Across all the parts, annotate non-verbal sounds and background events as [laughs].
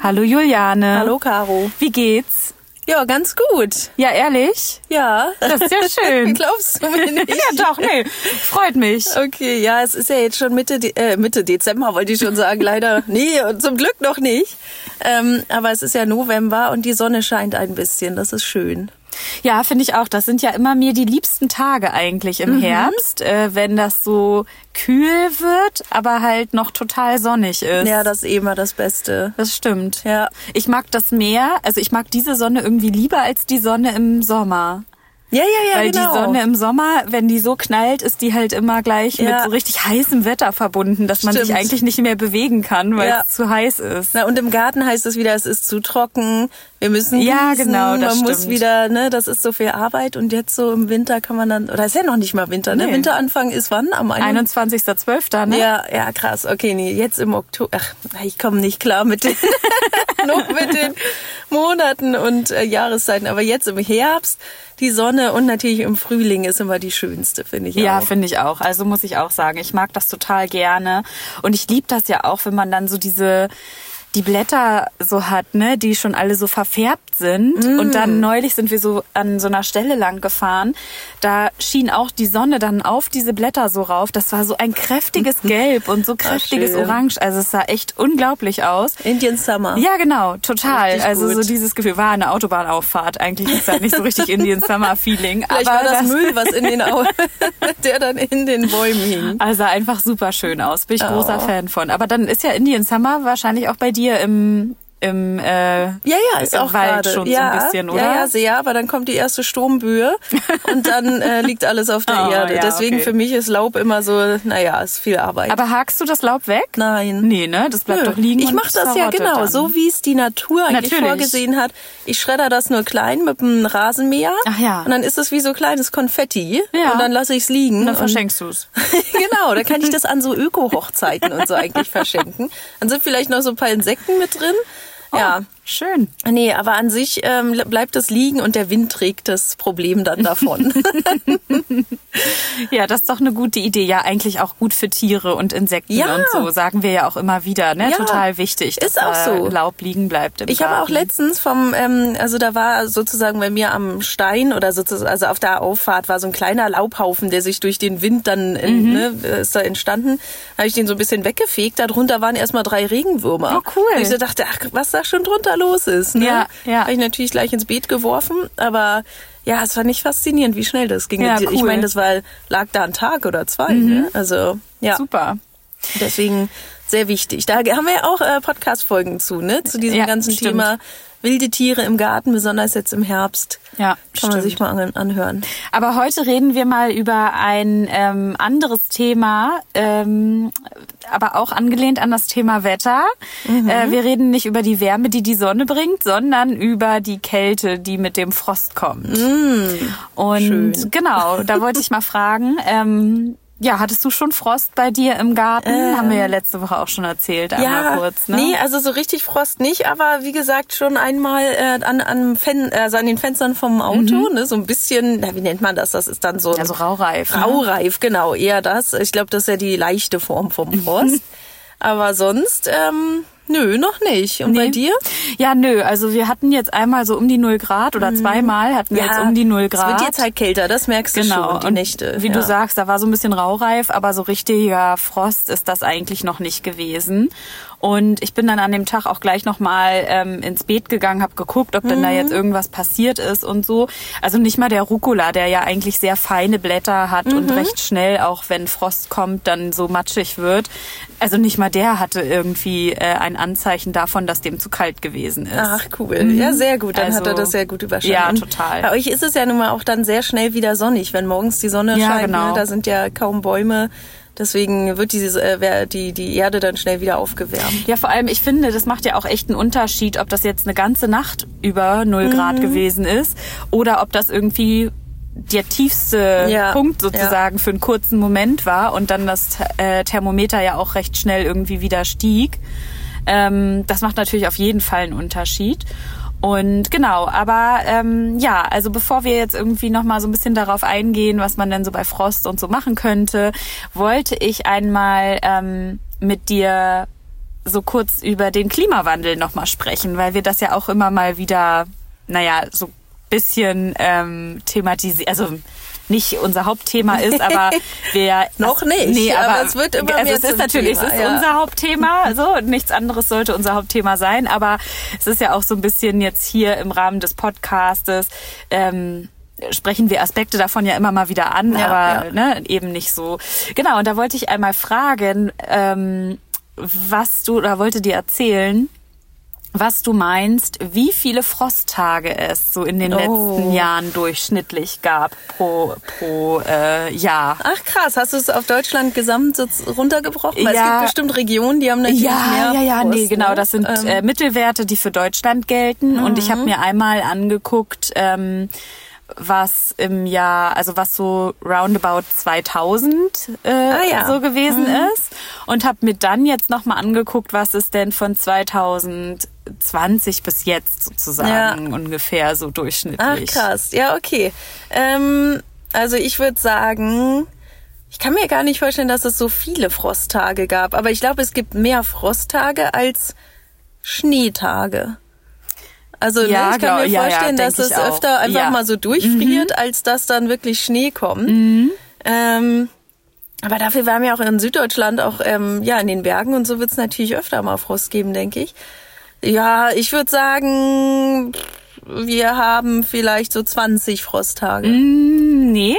Hallo Juliane. Hallo Caro. Wie geht's? Ja, ganz gut. Ja, ehrlich? Ja. Das ist ja schön. [laughs] Glaubst du mir nicht? ja, doch, nee. Freut mich. Okay, ja, es ist ja jetzt schon Mitte, De äh, Mitte Dezember, wollte ich schon sagen. Leider, [laughs] nee, und zum Glück noch nicht. Ähm, aber es ist ja November und die Sonne scheint ein bisschen. Das ist schön. Ja, finde ich auch. Das sind ja immer mir die liebsten Tage eigentlich im mhm. Herbst, äh, wenn das so kühl wird, aber halt noch total sonnig ist. Ja, das ist eh immer das Beste. Das stimmt. Ja. Ich mag das mehr, also ich mag diese Sonne irgendwie lieber als die Sonne im Sommer. Ja, ja, ja, Weil genau. die Sonne im Sommer, wenn die so knallt, ist die halt immer gleich Ja. mit so richtig heißem Wetter verbunden, dass man sich Stimmt. eigentlich nicht mehr bewegen kann, weil Ja. es zu heiß ist. Na, und im Garten heißt es wieder, es ist zu trocken. Wir müssen Ja, gießen, genau, das Man muss stimmt. wieder, ne, das ist so viel Arbeit. Und jetzt so im Winter kann man dann, oder ist ja noch nicht mal Winter, ne? Nee. Winteranfang ist wann? Am 21. 21.12. Ne? Ja, ja, krass. Okay, nee, jetzt im Oktober. Ach, ich komme nicht klar mit den, [laughs] mit den Monaten und äh, Jahreszeiten. Aber jetzt im Herbst, die Sonne und natürlich im Frühling ist immer die schönste, finde ich Ja, auch. finde ich auch. Also muss ich auch sagen, ich mag das total gerne. Und ich liebe das ja auch, wenn man dann so diese die Blätter so hat, ne, die schon alle so verfärbt sind. Und Mm. dann neulich sind wir so an so einer Stelle lang gefahren. Da schien auch die Sonne dann auf diese Blätter so rauf. Das war so ein kräftiges [laughs] Gelb und so kräftiges schön. Orange. Also es sah echt unglaublich aus. Indian Summer. Ja, genau, total. Richtig also so gut. dieses Gefühl war eine Autobahnauffahrt. Eigentlich ist das nicht so richtig Indian Summer Feeling. Vielleicht aber war das, Müll, was in den Au [laughs] der dann in den Bäumen hing. Also einfach super schön aus. Bin ich Oh. großer Fan von. Aber dann ist ja Indian Summer wahrscheinlich auch bei dir im, im äh, Ja, ja, ist auch Wald gerade. schon so ja, ein bisschen, oder? Ja, ja, sehr, aber dann kommt die erste Sturmböe und dann äh, [laughs] liegt alles auf der Oh, Erde. ja, Deswegen okay. für mich ist Laub immer so, naja, ist viel Arbeit. Aber hakst du das Laub weg? Nein. Nee, ne? Das bleibt Nö. doch liegen. Ich mache das ja genau, dann. so wie es die Natur eigentlich Natürlich. vorgesehen hat. Ich schredder das nur klein mit einem Rasenmäher. Ach ja. Und dann ist es wie so kleines Konfetti. Ja. Und dann lasse ich es liegen. Und dann verschenkst du's. [laughs] genau, dann kann ich das an so Öko-Hochzeiten und so eigentlich [laughs] verschenken. Dann sind vielleicht noch so ein paar Insekten mit drin. Ja. Oh, Schön. Nee, aber an sich ähm, bleibt es liegen und der Wind trägt das Problem dann davon. [laughs] Ja, das ist doch eine gute Idee. Ja, eigentlich auch gut für Tiere und Insekten Ja. und so, sagen wir ja auch immer wieder. Ne? Ja. Total wichtig, dass Ist auch da so. Laub liegen bleibt im Ich habe auch letztens vom, ähm, also da war sozusagen bei mir am Stein oder sozusagen, also auf der Auffahrt war so ein kleiner Laubhaufen, der sich durch den Wind dann, in, ne, ist da entstanden. Habe ich den so ein bisschen weggefegt. Darunter waren erstmal drei Regenwürmer. Oh, cool. Und ich so dachte, ach, was da schon drunter los ist. Ne? Ja, ja. Habe ich natürlich gleich ins Beet geworfen, aber ja, es war nicht faszinierend, wie schnell das ging. Ja, Ich cool. Mhm. meine, das war, lag da ein Tag oder zwei. Ne? Also ja. Super. Deswegen sehr wichtig. Da haben wir ja auch äh, Podcast-Folgen zu, ne? Zu diesem Ja, ganzen stimmt. Thema wilde Tiere im Garten, besonders jetzt im Herbst. Ja, Kann man stimmt. sich mal an, anhören. Aber heute reden wir mal über ein ähm, anderes Thema, ähm, aber auch angelehnt an das Thema Wetter. Mhm. Äh, wir reden nicht über die Wärme, die die Sonne bringt, sondern über die Kälte, die mit dem Frost kommt. Und Mhm. schön. genau, da wollte ich mal fragen. Ähm, ja, hattest du schon Frost bei dir im Garten? Haben wir ja letzte Woche auch schon erzählt, einmal kurz. Ne? nee, also so richtig Frost nicht, aber wie gesagt schon einmal äh, an, an, Fen also an den Fenstern vom Auto, ne, so ein bisschen, na, wie nennt man das? Das ist dann so Mhm. Also raureif. ne? Raureif, genau, eher das. Ich glaube, das ist ja die leichte Form vom Frost. [laughs] aber sonst, ähm, nö, noch nicht. Und bei Nee. dir? Ja, nö. Also wir hatten jetzt einmal so um die 0 Grad oder zweimal hatten wir jetzt um die 0 Grad. Mhm. Es wird jetzt halt kälter, das merkst du Genau. schon, die und Nächte. Wie ja. du sagst, da war so ein bisschen raureif, aber so richtiger Frost ist das eigentlich noch nicht gewesen. Und ich bin dann an dem Tag auch gleich nochmal ähm, ins Beet gegangen, habe geguckt, ob denn da Mhm. jetzt irgendwas passiert ist und so. Also nicht mal der Rucola, der ja eigentlich sehr feine Blätter hat und Mhm. recht schnell, auch wenn Frost kommt, dann so matschig wird. Also nicht mal der hatte irgendwie äh, ein Anzeichen davon, dass dem zu kalt gewesen ist. Ach, cool. Ja, sehr gut. Dann hat er Also, das sehr gut überstanden. ja, Und total. Bei euch ist es ja nun mal auch dann sehr schnell wieder sonnig, wenn morgens die Sonne Ja, scheint. genau. Ne? Da sind ja kaum Bäume. Deswegen wird diese, äh, die, die Erde dann schnell wieder aufgewärmt. Ja, vor allem, ich finde, das macht ja auch echt einen Unterschied, ob das jetzt eine ganze Nacht über 0 Grad gewesen ist oder ob das irgendwie der tiefste Ja, Punkt sozusagen für einen kurzen Moment war und dann das äh, Thermometer ja auch recht schnell irgendwie wieder stieg. Ähm, das macht natürlich auf jeden Fall einen Unterschied. Und genau, aber ähm, ja, also bevor wir jetzt irgendwie nochmal so ein bisschen darauf eingehen, was man denn so bei Frost und so machen könnte, wollte ich einmal ähm, mit dir so kurz über den Klimawandel nochmal sprechen, weil wir das ja auch immer mal wieder, naja, so bisschen ähm, thematisieren, also nicht unser Hauptthema ist, aber [laughs] wir noch nicht. Nee, aber, aber es wird immer also mehr es ist natürlich, Thema, es ist ja. unser Hauptthema, so nichts anderes sollte unser Hauptthema sein, aber es ist ja auch so ein bisschen jetzt hier im Rahmen des Podcastes ähm, sprechen wir Aspekte davon ja immer mal wieder an, Ja, aber ja. Ne, eben nicht so. Genau, und da wollte ich einmal fragen, ähm, was du, oder wollte dir erzählen, was du meinst, wie viele Frosttage es so in den Oh. letzten Jahren durchschnittlich gab pro, pro äh, Jahr. Ach krass, hast du es auf Deutschland gesamt so runtergebrochen? Weil es Ja. gibt bestimmt Regionen, die haben natürlich Ja, mehr. ja, ja, Frost, nee, genau. ne? Das sind Ähm, äh, Mittelwerte, die für Deutschland gelten. Und ich habe mir einmal angeguckt, ähm, was im Jahr, also was so roundabout 2000 äh, Ah, ja. so gewesen ist. Und habe mir dann jetzt nochmal angeguckt, was ist denn von 2020 bis jetzt sozusagen ungefähr so Ach durchschnittlich. krass, ja, okay. Ähm, also ich würde sagen, ich kann mir gar nicht vorstellen, dass es so viele Frosttage gab, aber ich glaube, es gibt mehr Frosttage als Schneetage. Also ne, Ja, ich kann glaub- mir ja, ja, vorstellen, dass es auch. öfter einfach Ja. Mhm. mal so durchfriert, als dass dann wirklich Schnee kommt. Ähm, aber dafür waren wir auch in Süddeutschland, auch ähm, ja in den Bergen und so wird es natürlich öfter mal Frost geben, denke ich. Ja, ich würde sagen, wir haben vielleicht so 20 Frosttage. Mm, nee.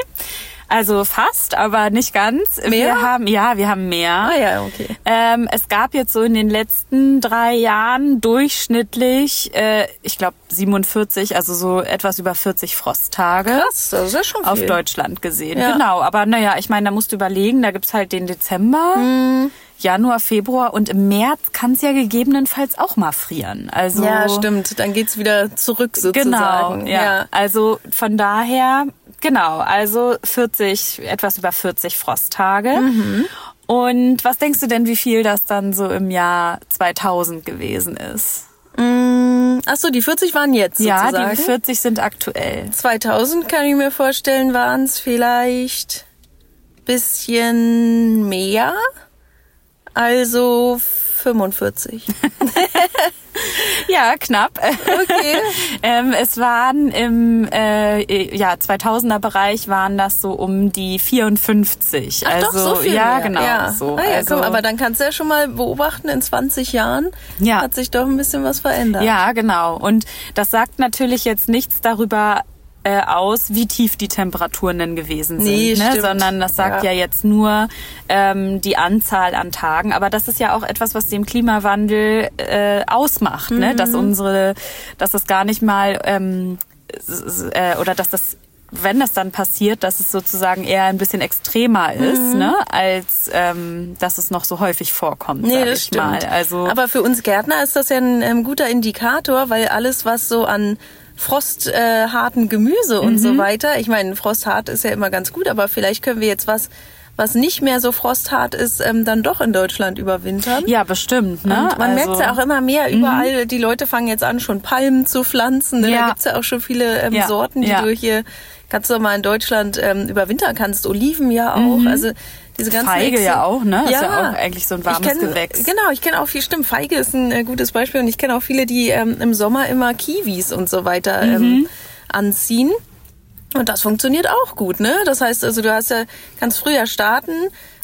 Also fast, aber nicht ganz. Mehr? Wir haben, ja, wir haben mehr. Ah ja, okay. Ähm, es gab jetzt so in den letzten drei Jahren durchschnittlich, äh, ich glaube 47, also so etwas über 40 Frosttage. Krass, das ist ja schon viel. Auf Deutschland gesehen, Ja. genau. Aber naja, ich meine, da musst du überlegen, da gibt's halt den Dezember, Mhm. Januar, Februar und im März kann's ja gegebenenfalls auch mal frieren. Also Ja, stimmt. Dann geht's wieder zurück sozusagen. Genau, ja. Also von daher, genau, also 40, etwas über 40 Frosttage. Mhm. Und was denkst du denn, wie viel das dann so im Jahr 2000 gewesen ist? Mm, Ach so, die 40 waren jetzt Ja, sozusagen. die 40 sind aktuell. 2000 kann ich mir vorstellen, waren es vielleicht bisschen mehr. Also 45. [laughs] Ja, knapp. Okay. [laughs] ähm, es waren im äh, ja, 2000er Bereich waren das so um die 54. Ach, also doch, so viel ja, mehr. genau. Ja. So. Ah, ja, also, komm, aber dann kannst du ja schon mal beobachten, in 20 Jahren Ja. hat sich doch ein bisschen was verändert. Ja, genau. Und das sagt natürlich jetzt nichts darüber äh, aus, wie tief die Temperaturen denn gewesen sind, Nee, ne? sondern das sagt ja, Ja. jetzt nur ähm, die Anzahl an Tagen. Aber das ist ja auch etwas, was dem Klimawandel äh, ausmacht, ne? Mhm. dass unsere, dass es gar nicht mal ähm, äh, oder dass das wenn das dann passiert, dass es sozusagen eher ein bisschen extremer ist, Mhm. ne, als ähm, dass es noch so häufig vorkommt, Nee, sag das ich stimmt. mal. Also Aber für uns Gärtner ist das ja ein ähm, guter Indikator, weil alles, was so an frostharten äh, Gemüse und Mhm. so weiter, ich meine, frosthart ist ja immer ganz gut, aber vielleicht können wir jetzt was, was nicht mehr so frosthart ist, ähm, dann doch in Deutschland überwintern. ja, bestimmt, ne? Und man also, merkt ja auch immer mehr überall. Die Leute fangen jetzt an, schon Palmen zu pflanzen. Ne? Ja. Da gibt's ja auch schon viele ähm, Ja, Sorten, die ja. du hier ganz normal in Deutschland ähm, überwintern kannst. Oliven ja auch. Also diese ganzen Mhm. Feige Exe- ja auch, ne? Ist ja auch eigentlich so ein warmes kenn, Gewächs. Genau, ich kenne auch viel, stimmt, Feige ist ein äh, gutes Beispiel und ich kenne auch viele, die ähm, im Sommer immer Kiwis und so weiter Mhm. ähm, anziehen. Und das funktioniert auch gut, ne? Das heißt, also du hast ja, kannst früher starten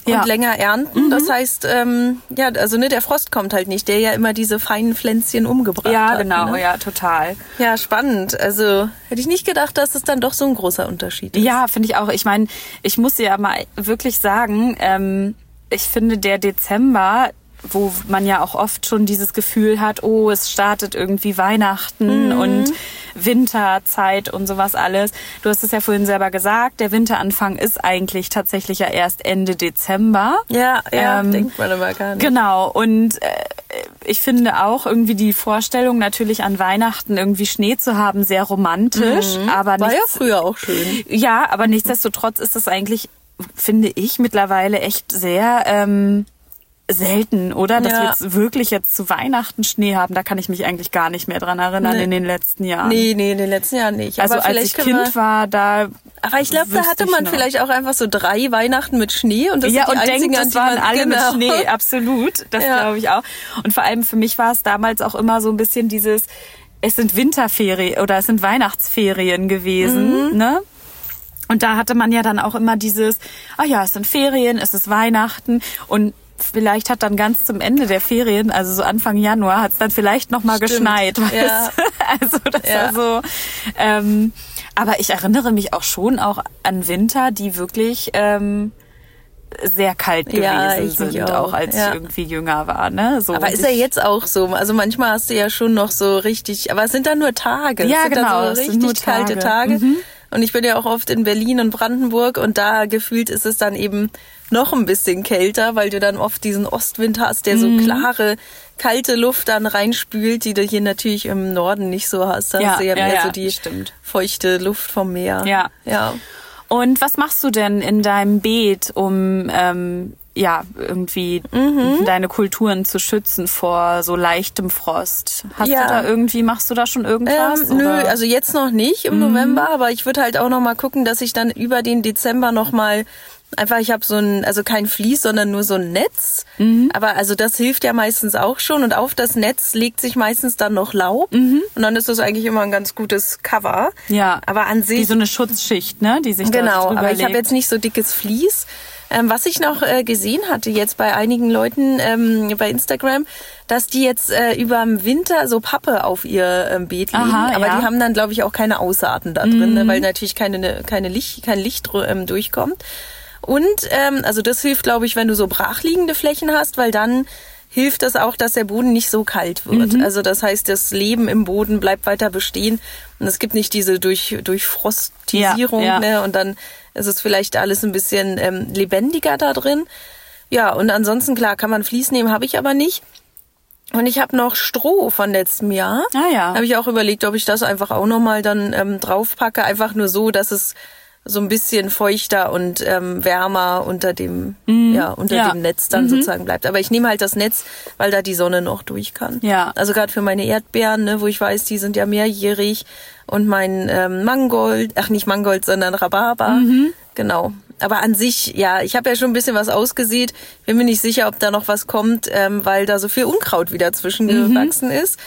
Ja. Mhm. länger ernten. Das heißt, ähm, ja, also ne, der Frost kommt halt nicht, der ja immer diese feinen Pflänzchen umgebracht Ja, hat. genau, Ne? ja, total. Ja, spannend. Also hätte ich nicht gedacht, dass es dann doch so ein großer Unterschied ist. Ja, finde ich auch. Ich meine, ich muss ja mal wirklich sagen, ähm, ich finde der Dezember, wo man ja auch oft schon dieses Gefühl hat, oh, es startet irgendwie Weihnachten Mhm. und Winterzeit und sowas alles. Du hast es ja vorhin selber gesagt, der Winteranfang ist eigentlich tatsächlich ja erst Ende Dezember. Ja, ja, Ähm, denkt man aber gar nicht. Genau, und äh, ich finde auch irgendwie die Vorstellung natürlich an Weihnachten irgendwie Schnee zu haben sehr romantisch, aber Mhm. War ja nichts, früher auch schön. ja, aber nichtsdestotrotz ist es eigentlich, finde ich, mittlerweile echt sehr, ähm, selten, oder? Dass Ja. wir jetzt wirklich jetzt zu Weihnachten Schnee haben. Da kann ich mich eigentlich gar nicht mehr dran erinnern Nee. in den letzten Jahren. Nee, nee, in den letzten Jahren nicht. Also aber als ich Kind wir, war, da Aber ich glaube, da hatte man vielleicht auch einfach so drei Weihnachten mit Schnee und das ja, sind die und einzigen, denkt, die waren alle genau. mit Schnee, [laughs] absolut. Das Ja. glaube ich auch. Und vor allem für mich war es damals auch immer so ein bisschen dieses, es sind Winterferien oder es sind Weihnachtsferien gewesen, Mhm. ne? Und da hatte man ja dann auch immer dieses, ah ja, es sind Ferien, es ist Weihnachten und vielleicht hat dann ganz zum Ende der Ferien, also so Anfang Januar, hat es dann vielleicht noch mal Stimmt. geschneit. Ja. [laughs] Also das Ja. war so. Ähm, aber ich erinnere mich auch schon auch an Winter, die wirklich ähm, sehr kalt gewesen Ja, sind, auch. auch als Ja. ich irgendwie jünger war. Ne? So, Aber ist ja jetzt auch so. Also manchmal hast du ja schon noch so richtig, aber es sind dann nur Tage. Ja, es sind genau, Dann es so sind richtig kalte Tage. Mhm. Und ich bin ja auch oft in Berlin und Brandenburg und da gefühlt ist es dann eben noch ein bisschen kälter, weil du dann oft diesen Ostwind hast, der Mhm. so klare, kalte Luft dann reinspült, die du hier natürlich im Norden nicht so hast. Da Ja, hast du ja ja, mehr ja, so die stimmt. feuchte Luft vom Meer. Ja. Ja. Und was machst du denn in deinem Beet, um ähm, ja irgendwie Mhm. deine Kulturen zu schützen vor so leichtem Frost? Hast Ja. du da irgendwie, machst du da schon irgendwas? Ähm, nö, oder? Mhm. also jetzt noch nicht im November, aber ich würde halt auch noch mal gucken, dass ich dann über den Dezember noch mal einfach, ich habe so ein, also kein Vlies, sondern nur so ein Netz. Mhm. Aber also das hilft ja meistens auch schon und auf das Netz legt sich meistens dann noch Laub Mhm. und dann ist das eigentlich immer ein ganz gutes Cover. ja, Aber an sich wie so eine Schutzschicht, ne, die sich da Genau, aber ich habe jetzt nicht so dickes Vlies. Ähm, was ich noch äh, gesehen hatte jetzt bei einigen Leuten ähm, bei Instagram, dass die jetzt äh, über den Winter so Pappe auf ihr ähm, Beet legen. Aha, aber ja. Mhm. die haben dann, glaube ich, auch keine Aussaaten da drin, ne, weil natürlich keine, ne- keine Licht, kein Licht ähm, durchkommt. Und ähm, also das hilft, glaube ich, wenn du so brachliegende Flächen hast, weil dann hilft das auch, dass der Boden nicht so kalt wird. Mhm. Also das heißt, das Leben im Boden bleibt weiter bestehen und es gibt nicht diese durch, Durchfrostisierung, Ja, ja. ne? Und dann ist es vielleicht alles ein bisschen ähm, lebendiger da drin. Ja, und ansonsten, klar, kann man Vlies nehmen, habe ich aber nicht. Und ich habe noch Stroh von letztem Jahr. Ah ja. Habe ich auch überlegt, ob ich das einfach auch nochmal dann ähm, draufpacke. Einfach nur so, dass es so ein bisschen feuchter und ähm, wärmer unter dem, ja, unter Mhm. Ja. Mhm. dem Netz dann sozusagen bleibt. Aber ich nehme halt das Netz, weil da die Sonne noch durch kann. Ja. Also gerade für meine Erdbeeren, ne, wo ich weiß, die sind ja mehrjährig. Und mein ähm, Mangold, ach nicht Mangold, sondern Rhabarber. Mhm. Genau. Aber an sich, ja, ich habe ja schon ein bisschen was ausgesät. Bin mir nicht sicher, ob da noch was kommt, ähm, weil da so viel Unkraut wieder zwischengewachsen Mhm. ist.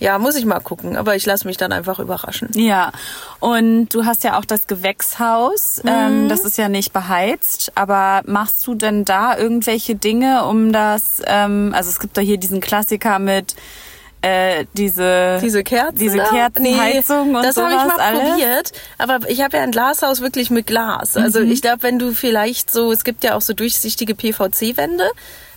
Ja, muss ich mal gucken. Aber ich lasse mich dann einfach überraschen. Ja, und du hast ja auch das Gewächshaus. Mhm. Ähm, das ist ja nicht beheizt. Aber machst du denn da irgendwelche Dinge, um das? Ähm, also es gibt da hier diesen Klassiker mit äh, diese Diese Kerzen. diese? Kerzenheizung und das habe ich mal alles. probiert. Aber ich habe ja ein Glashaus wirklich mit Glas. Also Mhm. ich glaube, wenn du vielleicht so, es gibt ja auch so durchsichtige PVC-Wände,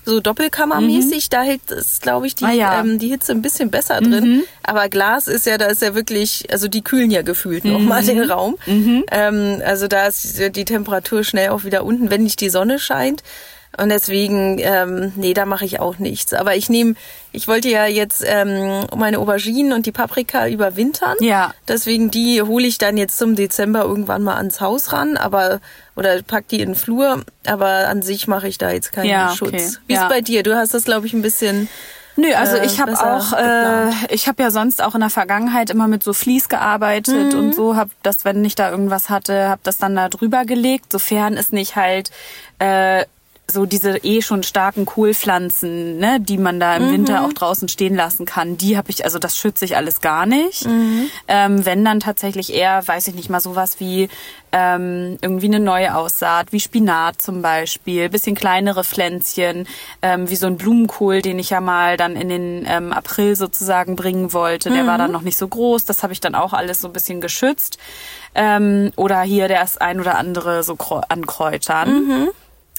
so doppelkammermäßig, da hält es, glaube ich, die, Ah, ja. ähm, die Hitze ein bisschen besser drin. Aber Glas ist ja, da ist ja wirklich, also die kühlen ja gefühlt nochmal den Raum. Ähm, also da ist die Temperatur schnell auch wieder unten, wenn nicht die Sonne scheint. Und deswegen, ähm, nee, da mache ich auch nichts. Aber ich nehme, ich wollte ja jetzt ähm, meine Auberginen und die Paprika überwintern. Ja. Deswegen die hole ich dann jetzt zum Dezember irgendwann mal ans Haus ran, aber oder pack die in den Flur. Aber an sich mache ich da jetzt keinen Ja, okay. Schutz. Wie Ja. ist bei dir? Du hast das, glaube ich, ein bisschen. Nö, also äh, ich habe auch, äh, ich habe ja sonst auch in der Vergangenheit immer mit so Vlies gearbeitet Mhm. und so, habe das, wenn ich da irgendwas hatte, habe das dann da drüber gelegt, sofern es nicht halt äh, so diese eh schon starken Kohlpflanzen, ne, die man da im Mhm. Winter auch draußen stehen lassen kann, die habe ich, also das schütze ich alles gar nicht. Mhm. Ähm, wenn dann tatsächlich eher, weiß ich nicht mal, sowas wie ähm, irgendwie eine neue Aussaat, wie Spinat zum Beispiel, bisschen kleinere Pflänzchen, ähm, wie so ein Blumenkohl, den ich ja mal dann in den ähm, April sozusagen bringen wollte. Der war dann noch nicht so groß, das habe ich dann auch alles so ein bisschen geschützt. Ähm, oder hier das ein oder andere so an Kräutern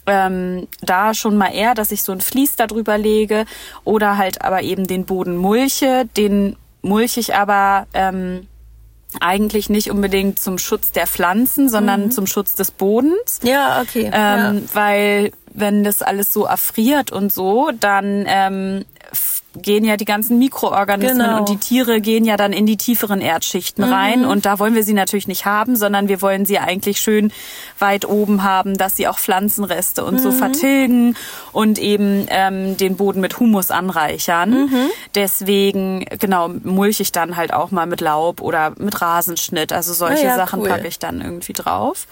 ähm, da schon mal eher, dass ich so ein Vlies da drüber lege oder halt aber eben den Boden mulche. Den mulche ich aber ähm, eigentlich nicht unbedingt zum Schutz der Pflanzen, sondern zum Schutz des Bodens. Ja, okay. Ähm, Weil wenn das alles so erfriert und so, dann ähm, gehen ja die ganzen Mikroorganismen Genau. und die Tiere gehen ja dann in die tieferen Erdschichten Mhm. rein und da wollen wir sie natürlich nicht haben, sondern wir wollen sie eigentlich schön weit oben haben, dass sie auch Pflanzenreste und Mhm. so vertilgen und eben ähm, den Boden mit Humus anreichern. Mhm. Deswegen, genau, mulche ich dann halt auch mal mit Laub oder mit Rasenschnitt. Also solche ja, Sachen cool. packe ich dann irgendwie drauf.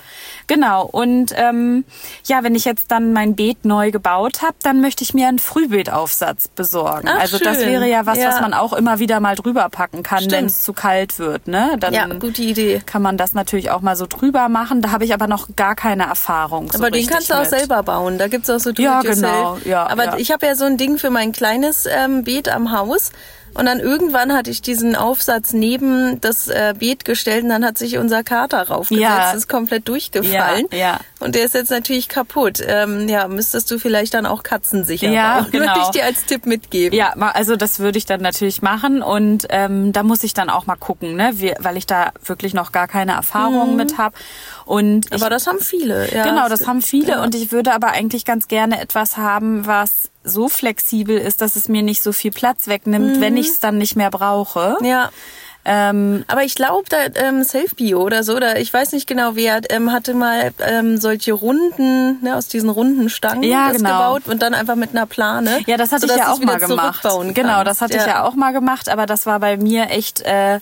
Genau. Und ähm, ja, wenn ich jetzt dann mein Beet neu gebaut habe, dann möchte ich mir einen Frühbeetaufsatz besorgen. Ach, also das schön. wäre ja was, Ja. was man auch immer wieder mal drüber packen kann, wenn es zu kalt wird. Ne? Dann Ja, gute Idee. kann man das natürlich auch mal so drüber machen. Da habe ich aber noch gar keine Erfahrung. So Aber den richtig kannst du auch mit. selber bauen. Da gibt's auch so Ja, Do-it-yourself. genau. Ja, Aber ja. ich habe ja so ein Ding für mein kleines ähm, Beet am Haus. Und dann irgendwann hatte ich diesen Aufsatz neben das äh, Beet gestellt und dann hat sich unser Kater raufgesetzt. Ja. ist komplett durchgefallen. Ja, ja. Und der ist jetzt natürlich kaputt. Ähm, ja, müsstest du vielleicht dann auch katzensicher Ja, bauen. [laughs] Würde genau. ich dir als Tipp mitgeben. Ja, also das würde ich dann natürlich machen und ähm, da muss ich dann auch mal gucken, ne, wie, weil ich da wirklich noch gar keine Erfahrung mit habe. Und ich, Mhm. Aber das haben viele. Ja, genau, das haben viele ja. und ich würde aber eigentlich ganz gerne etwas haben, was so flexibel ist, dass es mir nicht so viel Platz wegnimmt, wenn ich es dann nicht mehr brauche. Mhm. Ja. Ähm, Aber ich glaube, da ähm, Self-Bio oder so, oder ich weiß nicht genau, wer ähm, hatte mal ähm, solche Runden, ne, aus diesen runden Stangen Ja, das genau. gebaut und dann einfach mit einer Plane. Ja, das hatte ich ja auch mal gemacht. Genau, das hatte ich ja auch mal gemacht, aber das war bei mir echt, äh,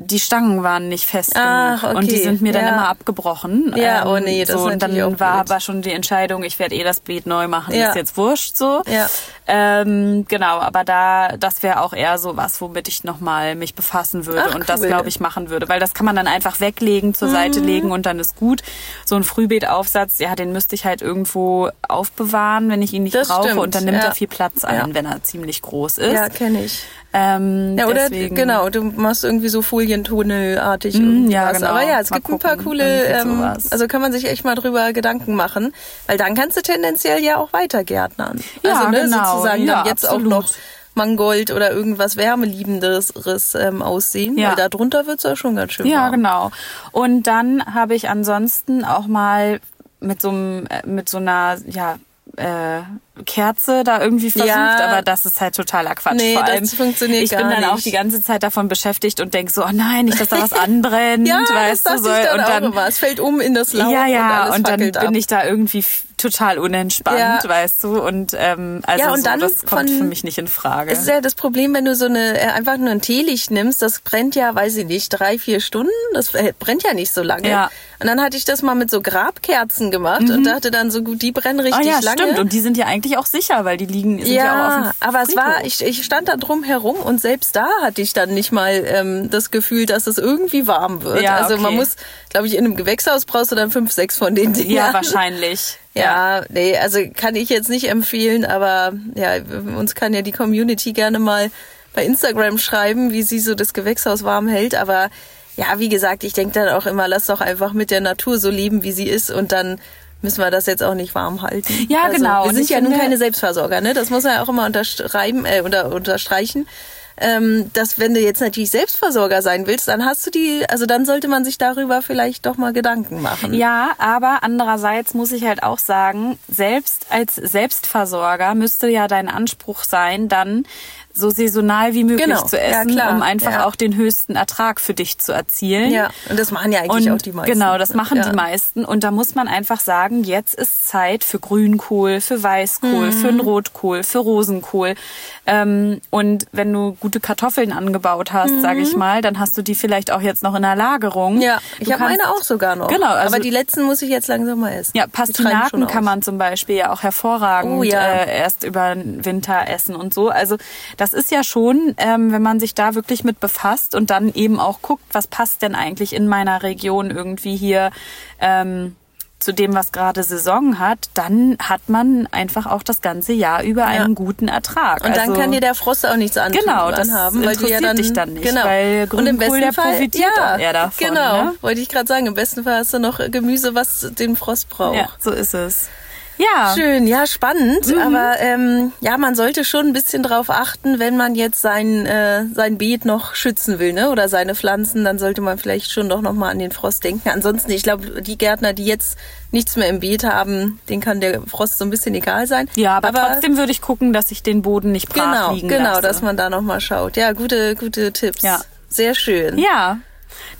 die Stangen waren nicht fest Ach, genug und die okay. sind mir dann Ja. immer abgebrochen. Ja, oh nee, das so, ist und dann war aber schon die Entscheidung, ich werde eh das Beet neu machen, Ja. ist jetzt wurscht so. Ja. Ähm, genau, aber da das wäre auch eher so was, womit ich nochmal mich befassen würde Ach, und das cool. Mhm. glaube ich machen würde, weil das kann man dann einfach weglegen, zur Seite legen und dann ist gut. So ein Frühbeetaufsatz, ja, den müsste ich halt irgendwo aufbewahren, wenn ich ihn nicht Das brauche stimmt, und dann nimmt ja. er viel Platz ein, wenn er ziemlich groß ist. Ja, kenne ich. Ähm, Ja, oder deswegen, genau, du machst irgendwie so Folientunnelartig Mm, irgendwie ja, was. genau. Aber ja, es Mal gibt ein paar gucken, coole, ähm, also kann man sich echt mal drüber Gedanken machen, weil dann kannst du tendenziell ja auch weiter gärtnern. Ja, also ne, genau. sozusagen Ja, dann jetzt absolut. auch noch Mangold oder irgendwas wärmeliebenderes ähm, aussehen, Ja. weil da drunter wird's ja schon ganz schön Ja, warm. genau. Und dann habe ich ansonsten auch mal mit so einem, äh, mit so einer, ja, äh, Kerze da irgendwie versucht, Ja. aber das ist halt totaler Quatsch. Nee, Vor das allem, funktioniert ich bin dann auch nicht. die ganze Zeit davon beschäftigt und denk so, oh nein, nicht, dass da was [laughs] anbrennt, Ja, weißt das du, so. ich dann und auch dann, immer. Es fällt um in das Laub ja, und ja, alles und dann fackelt bin ab. ich da irgendwie total unentspannt, Ja. weißt du, und ähm, also Ja, und so, das kommt von- für mich nicht in Frage. Ist ja das Problem, wenn du so eine äh, einfach nur ein Teelicht nimmst, das brennt ja, weiß ich nicht, drei, vier Stunden. Das brennt ja nicht so lange. Ja. Und dann hatte ich das mal mit so Grabkerzen gemacht und dachte dann so gut, die brennen Ah richtig ja, lange. stimmt. Und die sind ja eigentlich auch sicher, weil die liegen sind ja, auch auf ja, dem aber es war, ich, ich stand da drum herum und selbst da hatte ich dann nicht mal ähm, das Gefühl, dass es irgendwie warm wird. Ja, also man okay. muss, glaube ich, in einem Gewächshaus brauchst du dann fünf, sechs von den Dingern. Ja, wahrscheinlich. Ja, nee, also kann ich jetzt nicht empfehlen, aber ja, uns kann ja die Community gerne mal bei Instagram schreiben, wie sie so das Gewächshaus warm hält. Aber ja, wie gesagt, ich denke dann auch immer, lass doch einfach mit der Natur so leben, wie sie ist und dann müssen wir das jetzt auch nicht warm halten. Ja, also, genau. Wir sind ja nun keine Selbstversorger, ne? Das muss man ja auch immer unterschreiben, äh, unter, unterstreichen. Ähm, dass wenn du jetzt natürlich Selbstversorger sein willst, dann hast du die, also dann sollte man sich darüber vielleicht doch mal Gedanken machen. Ja, aber andererseits muss ich halt auch sagen, selbst als Selbstversorger müsste ja dein Anspruch sein, dann so saisonal wie möglich Genau. zu Ja, essen, klar. um einfach Ja. auch den höchsten Ertrag für dich zu erzielen. Ja, und das machen ja eigentlich Und auch die meisten. Genau, das machen ja. die meisten. Und da muss man einfach sagen, jetzt ist Zeit für Grünkohl, für Weißkohl, für Mhm. einen Rotkohl, für Rosenkohl. Ähm, und wenn du gute Kartoffeln angebaut hast, sage ich mal, dann hast du die vielleicht auch jetzt noch in der Lagerung. Mhm. Ja, ich habe meine auch sogar noch. Genau, also- aber die letzten muss ich jetzt langsam mal essen. Ja, Pastinaken kann man zum Beispiel ja auch hervorragend Oh ja. äh, erst über den Winter essen und so. Also das ist ja schon, ähm, wenn man sich da wirklich mit befasst und dann eben auch guckt, was passt denn eigentlich in meiner Region irgendwie hier ähm, zu dem, was gerade Saison hat, dann hat man einfach auch das ganze Jahr über einen guten Ertrag. Und dann also, kann dir der Frost auch nichts antun Genau, dann das haben, weil du ja interessiert dann, dich dann nicht, genau. weil und im besten der Fall profitiert ja, auch eher davon, Genau, ne? wollte ich gerade sagen. Im besten Fall hast du noch Gemüse, was den Frost braucht. Ja, so ist es. Ja. Schön, ja, spannend. Aber ähm, ja, man sollte schon ein bisschen drauf achten, wenn man jetzt sein, äh, sein Beet noch schützen will, ne? Oder seine Pflanzen, dann sollte man vielleicht schon doch nochmal an den Frost denken. Ansonsten, ich glaube, die Gärtner, die jetzt nichts mehr im Beet haben, denen kann der Frost so ein bisschen egal sein. Ja, aber, trotzdem würde ich gucken, dass ich den Boden nicht brach genau, liegen genau, lasse. dass man da nochmal schaut. Ja, gute, gute Tipps. Ja. Sehr schön. Ja.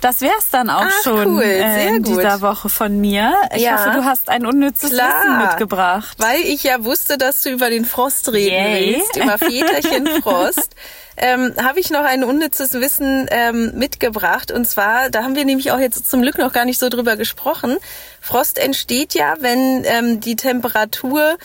Das wär's dann auch Ach, schon cool, äh, sehr in gut. dieser Woche von mir. Ich Ja. hoffe, du hast ein unnützes Klar. Wissen mitgebracht. Weil ich ja wusste, dass du über den Frost reden Yay. willst, über Väterchen [laughs] Frost. Ähm, habe ich noch ein unnützes Wissen ähm, mitgebracht. Und zwar, da haben wir nämlich auch jetzt zum Glück noch gar nicht so drüber gesprochen. Frost entsteht ja, wenn ähm, die Temperatur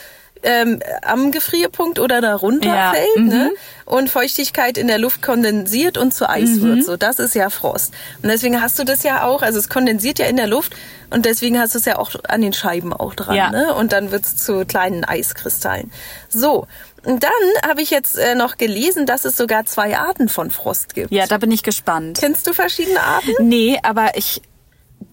ähm, am Gefrierpunkt oder darunter Ja, fällt mhm. ne? und Feuchtigkeit in der Luft kondensiert und zu Eis Mhm. wird. So, das ist ja Frost. Und deswegen hast du das ja auch, also es kondensiert ja in der Luft und deswegen hast du es ja auch an den Scheiben auch dran. Ja. Ne? Und dann wird's zu kleinen Eiskristallen. So, und dann habe ich jetzt äh, noch gelesen, dass es sogar zwei Arten von Frost gibt. Ja, da bin ich gespannt. Kennst du verschiedene Arten? Nee, aber ich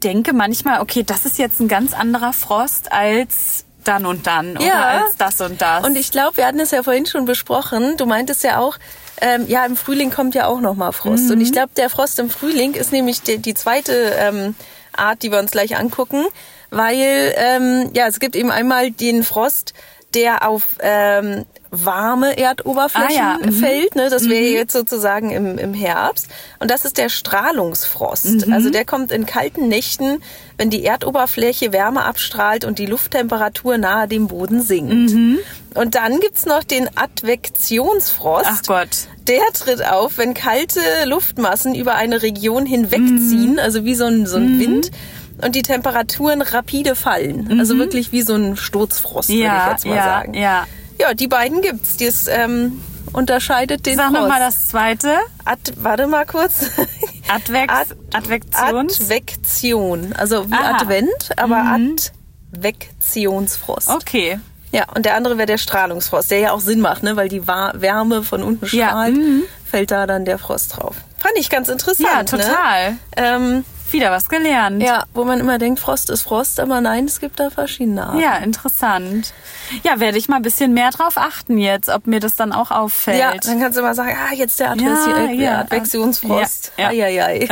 denke manchmal, okay, das ist jetzt ein ganz anderer Frost als dann und dann oder Ja. als das und das. Und ich glaube, wir hatten es ja vorhin schon besprochen. Du meintest ja auch, ähm, ja, im Frühling kommt ja auch noch mal Frost. Mhm. Und ich glaube, der Frost im Frühling ist nämlich die, die zweite ähm, Art, die wir uns gleich angucken, weil ähm, ja, es gibt eben einmal den Frost, der auf ähm, warme Erdoberflächen Ah, ja. Mhm. fällt. Ne? Das wäre jetzt sozusagen im, im Herbst. Und das ist der Strahlungsfrost. Mhm. Also der kommt in kalten Nächten, wenn die Erdoberfläche Wärme abstrahlt und die Lufttemperatur nahe dem Boden sinkt. Mhm. Und dann gibt's noch den Advektionsfrost. Ach Gott. Der tritt auf, wenn kalte Luftmassen über eine Region hinwegziehen, also wie so ein, so ein Wind, und die Temperaturen rapide fallen. Also wirklich wie so ein Sturzfrost, würde ich Ja, jetzt mal ja, sagen. ja. Ja, die beiden gibt's. Das ähm, unterscheidet den Sag nochmal das zweite. Ad, warte mal kurz. Advex, Ad- Advektions. Advektion. Also wie Aha. Advent, aber Advektionsfrost. okay. Ja, und der andere wäre der Strahlungsfrost, der ja auch Sinn macht, ne? weil die Wärme von unten Ja, strahlt, fällt da dann der Frost drauf. Fand ich ganz interessant. Ja, total. Ne? Ähm, Wieder was gelernt. ja, wo man immer denkt, Frost ist Frost, aber nein, es gibt da verschiedene Arten. Ja, interessant. Ja, werde ich mal ein bisschen mehr drauf achten jetzt, ob mir das dann auch auffällt. Ja, dann kannst du immer sagen, ah, jetzt der, Advektion, Ja, äh, ja. Advektionsfrost. Ja, ja. Eieiei.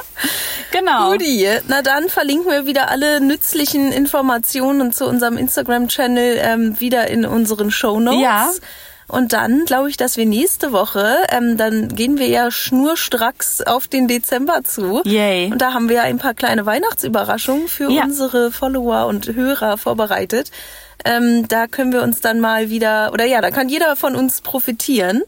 [laughs] genau. Guti, na dann verlinken wir wieder alle nützlichen Informationen zu unserem Instagram-Channel ähm, wieder in unseren Show Notes. Ja. Und dann glaube ich, dass wir nächste Woche, ähm, dann gehen wir ja schnurstracks auf den Dezember zu. Yay. Und da haben wir ein paar kleine Weihnachtsüberraschungen für Ja. unsere Follower und Hörer vorbereitet. Ähm, da können wir uns dann mal wieder, oder ja, da kann jeder von uns profitieren.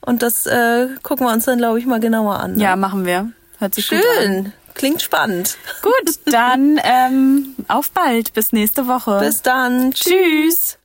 Und das äh, gucken wir uns dann, glaube ich, mal genauer an. ne? Ja, machen wir. Hört sich gut an. Schön. Klingt spannend. Gut, dann ähm, auf bald. Bis nächste Woche. Bis dann. Tschüss.